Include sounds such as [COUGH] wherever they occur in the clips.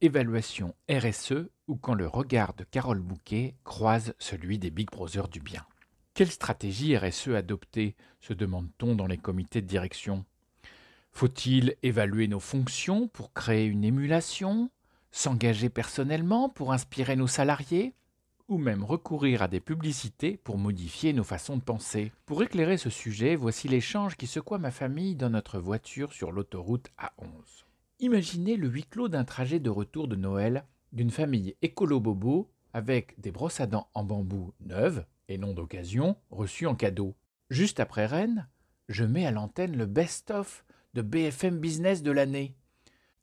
évaluation RSE ou quand le regard de Carole Bouquet croise celui des Big Brothers du bien. Quelle stratégie RSE adopter se demande-t-on dans les comités de direction? Faut-il évaluer nos fonctions pour créer une émulation S'engager personnellement pour inspirer nos salariés ou même recourir à des publicités pour modifier nos façons de penser? Pour éclairer ce sujet, voici l'échange qui secoua ma famille dans notre voiture sur l'autoroute A11. Imaginez le huis clos d'un trajet de retour de Noël d'une famille écolo-bobo avec des brosses à dents en bambou neuves et non d'occasion reçues en cadeau. Juste après Rennes, je mets à l'antenne le best-of de BFM Business de l'année.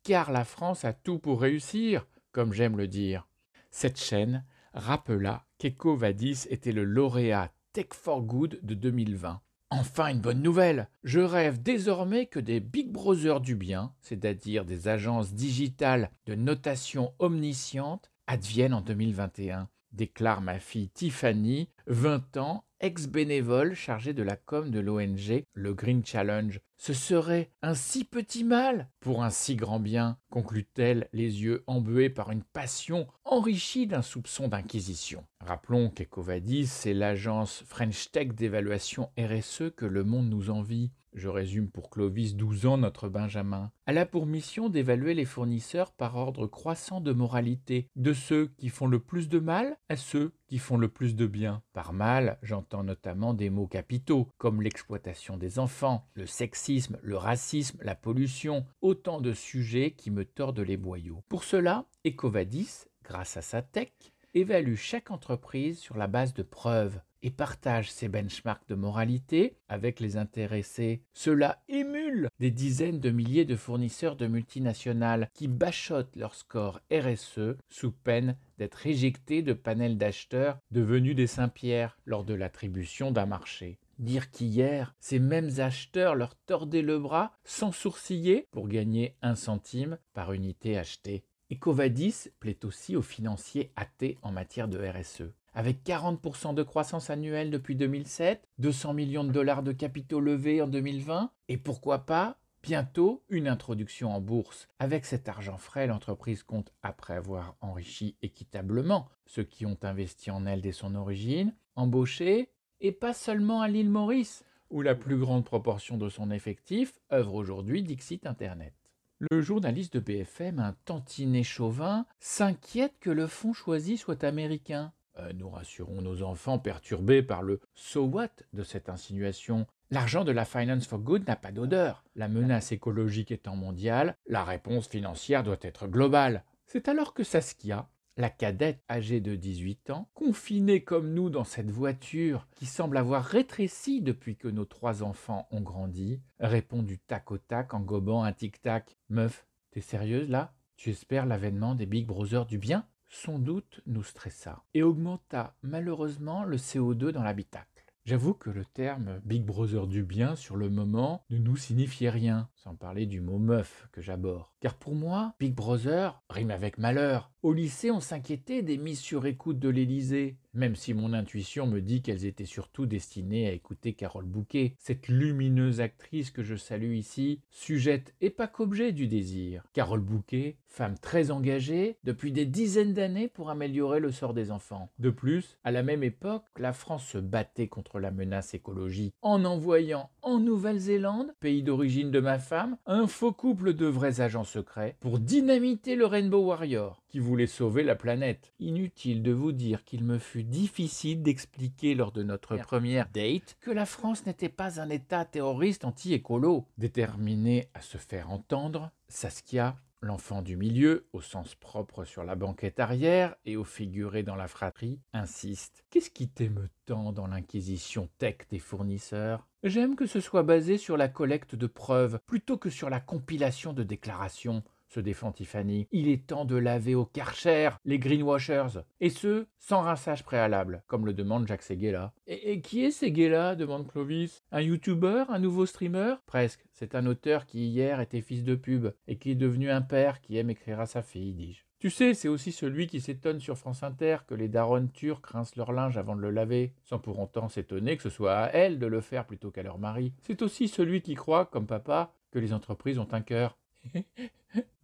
Car la France a tout pour réussir, comme j'aime le dire. Cette chaîne rappela qu'EcoVadis était le lauréat Tech for Good de 2020. Enfin une bonne nouvelle. Je rêve désormais que des Big Brothers du bien, c'est-à-dire des agences digitales de notation omnisciente, adviennent en 2021 déclare ma fille Tiffany, 20 ans, ex-bénévole chargée de la com de l'ONG Le Green Challenge. Ce serait un si petit mal pour un si grand bien, conclut-elle, les yeux embués par une passion enrichie d'un soupçon d'inquisition. Rappelons qu'Ecovadis, c'est l'agence French Tech d'évaluation RSE que le monde nous envie. Je résume pour Clovis, 12 ans, notre Benjamin. Elle a pour mission d'évaluer les fournisseurs par ordre croissant de moralité, de ceux qui font le plus de mal à ceux qui font le plus de bien. Par mal, j'entends notamment des mots capitaux, comme l'exploitation des enfants, le sexisme, le racisme, la pollution, autant de sujets qui me tordent les boyaux. Pour cela, Ecovadis, grâce à sa tech, évalue chaque entreprise sur la base de preuves et partage ses benchmarks de moralité avec les intéressés. Cela émule des dizaines de milliers de fournisseurs de multinationales qui bachotent leur score RSE sous peine d'être éjectés de panels d'acheteurs devenus des Saint-Pierre lors de l'attribution d'un marché. Dire qu'hier, ces mêmes acheteurs leur tordaient le bras sans sourciller pour gagner un centime par unité achetée. Ecovadis plaît aussi aux financiers athées en matière de RSE. Avec 40% de croissance annuelle depuis 2007, 200 millions de dollars de capitaux levés en 2020, et pourquoi pas bientôt une introduction en bourse. Avec cet argent frais, l'entreprise compte, après avoir enrichi équitablement ceux qui ont investi en elle dès son origine, embaucher, et pas seulement à l'île Maurice, où la plus grande proportion de son effectif œuvre aujourd'hui Dixit Internet. Le journaliste de BFM, un tantinet chauvin, s'inquiète que le fonds choisi soit américain. Euh, nous rassurons nos enfants perturbés par le so what de cette insinuation. L'argent de la Finance for Good n'a pas d'odeur. La menace écologique étant mondiale, la réponse financière doit être globale. C'est alors que Saskia, la cadette âgée de 18 ans, confinée comme nous dans cette voiture qui semble avoir rétréci depuis que nos trois enfants ont grandi, répond du tac au tac en gobant un tic-tac. Meuf, t'es sérieuse là? Tu espères l'avènement des Big Brothers du bien? Son doute nous stressa et augmenta malheureusement le CO2 dans l'habitacle. J'avoue que le terme Big Brother du bien sur le moment ne nous signifiait rien, sans parler du mot meuf que j'aborde. Car pour moi, Big Brother rime avec malheur. Au lycée, on s'inquiétait des mises sur écoute de l'Élysée, même si mon intuition me dit qu'elles étaient surtout destinées à écouter Carole Bouquet, cette lumineuse actrice que je salue ici, sujette et pas qu'objet du désir. Carole Bouquet, femme très engagée depuis des dizaines d'années pour améliorer le sort des enfants. De plus, à la même époque, la France se battait contre la menace écologique en envoyant en Nouvelle-Zélande, pays d'origine de ma femme, un faux couple de vrais agents secrets pour dynamiter le Rainbow Warrior qui voulait sauver la planète. Inutile de vous dire qu'il me fut difficile d'expliquer lors de notre première date que la France n'était pas un État terroriste anti-écolo. Déterminé à se faire entendre, Saskia L'enfant du milieu, au sens propre sur la banquette arrière et au figuré dans la fratrie, insiste. Qu'est-ce qui t'aime tant dans l'inquisition tech des fournisseurs? J'aime que ce soit basé sur la collecte de preuves plutôt que sur la compilation de déclarations se défend Tiffany. Il est temps de laver au karcher les greenwashers, et ce, sans rinçage préalable, comme le demande Jacques Seguela. Et, qui est Seguela demande Clovis? Un youtubeur Un nouveau streamer? Presque. C'est un auteur qui hier était fils de pub, et qui est devenu un père qui aime écrire à sa fille, dis-je. Tu sais, c'est aussi celui qui s'étonne sur France Inter que les daronnes turcs rincent leur linge avant de le laver, sans pour autant s'étonner que ce soit à elles de le faire plutôt qu'à leur mari. C'est aussi celui qui croit, comme papa, que les entreprises ont un cœur. [LAUGHS]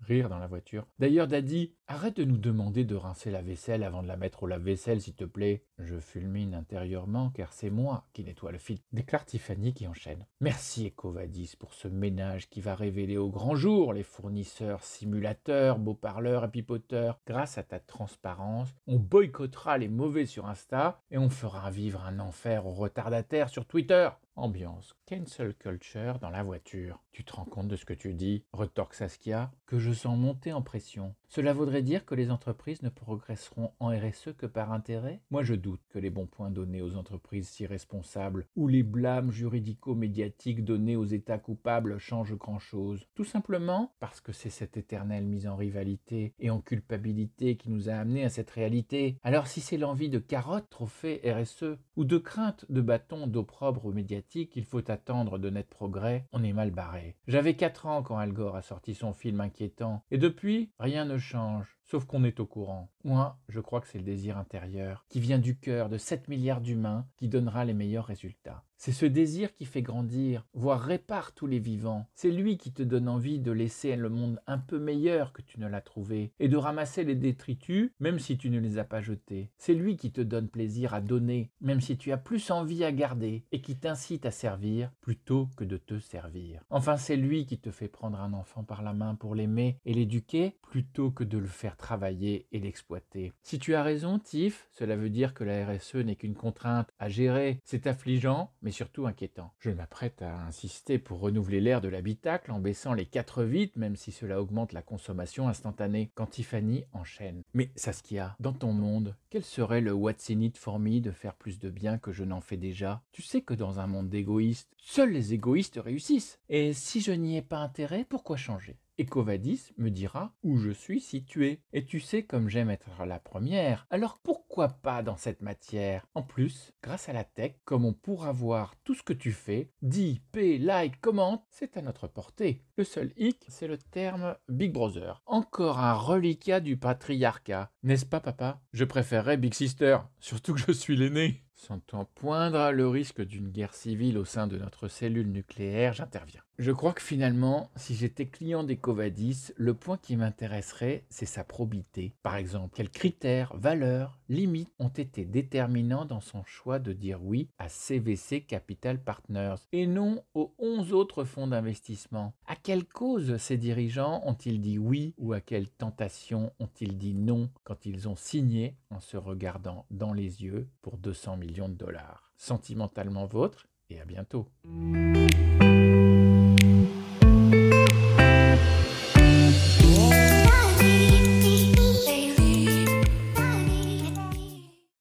Rire dans la voiture. D'ailleurs, Daddy, arrête de nous demander de rincer la vaisselle avant de la mettre au lave-vaisselle, s'il te plaît. Je fulmine intérieurement, car c'est moi qui nettoie le filtre. Déclare Tiffany qui enchaîne. Merci Ecovadis pour ce ménage qui va révéler au grand jour les fournisseurs, simulateurs, beaux-parleurs et pipoteurs. Grâce à ta transparence, on boycottera les mauvais sur Insta et on fera vivre un enfer aux retardataires sur Twitter. Ambiance cancel culture dans la voiture. Tu te rends compte de ce que tu dis? Retorque Saskia, que je sens monter en pression. Cela voudrait dire que les entreprises ne progresseront en RSE que par intérêt Moi je doute que les bons points donnés aux entreprises si responsables ou les blâmes juridico-médiatiques donnés aux États coupables changent grand-chose. Tout simplement parce que c'est cette éternelle mise en rivalité et en culpabilité qui nous a amenés à cette réalité. Alors si c'est l'envie de carottes trophée RSE ou de crainte de bâtons d'opprobre médiatique qu'il faut attendre de net progrès, on est mal barré. J'avais 4 ans quand Al Gore a sorti son film inquiétant et depuis, rien ne change. Sauf qu'on est au courant. Moi, je crois que c'est le désir intérieur, qui vient du cœur de 7 milliards d'humains, qui donnera les meilleurs résultats. C'est ce désir qui fait grandir, voire répare tous les vivants. C'est lui qui te donne envie de laisser le monde un peu meilleur que tu ne l'as trouvé, et de ramasser les détritus, même si tu ne les as pas jetés. C'est lui qui te donne plaisir à donner, même si tu as plus envie à garder, et qui t'incite à servir plutôt que de te servir. Enfin, c'est lui qui te fait prendre un enfant par la main pour l'aimer et l'éduquer, plutôt que de le faire travailler et l'exploiter. Si tu as raison, Tiff, cela veut dire que la RSE n'est qu'une contrainte à gérer. C'est affligeant, mais surtout inquiétant. Je m'apprête à insister pour renouveler l'air de l'habitacle en baissant les quatre vitres, même si cela augmente la consommation instantanée. Quand Tiffany enchaîne. Mais Saskia, dans ton monde, quel serait le what's in de faire plus de bien que je n'en fais déjà? Tu sais que dans un monde d'égoïstes, seuls les égoïstes réussissent. Et si je n'y ai pas intérêt, pourquoi changer? Ecovadis me dira où je suis situé. Et tu sais comme j'aime être la première, alors pourquoi pas dans cette matière? En plus, grâce à la tech, comme on pourra voir tout ce que tu fais, dis, paie, like, commente, c'est à notre portée. Le seul hic, c'est le terme Big Brother. Encore un reliquat du patriarcat, n'est-ce pas papa? Je préférerais Big Sister, surtout que je suis l'aîné. Sentant poindre le risque d'une guerre civile au sein de notre cellule nucléaire, j'interviens. Je crois que finalement, si j'étais client d'Ecovadis, le point qui m'intéresserait, c'est sa probité. Par exemple, quels critères, valeurs, limites ont été déterminants dans son choix de dire oui à CVC Capital Partners et non aux 11 autres fonds d'investissement? À quelle cause ces dirigeants ont-ils dit oui ou à quelle tentation ont-ils dit non quand ils ont signé en se regardant dans les yeux pour 200 de dollars Sentimentalement vôtre et à bientôt.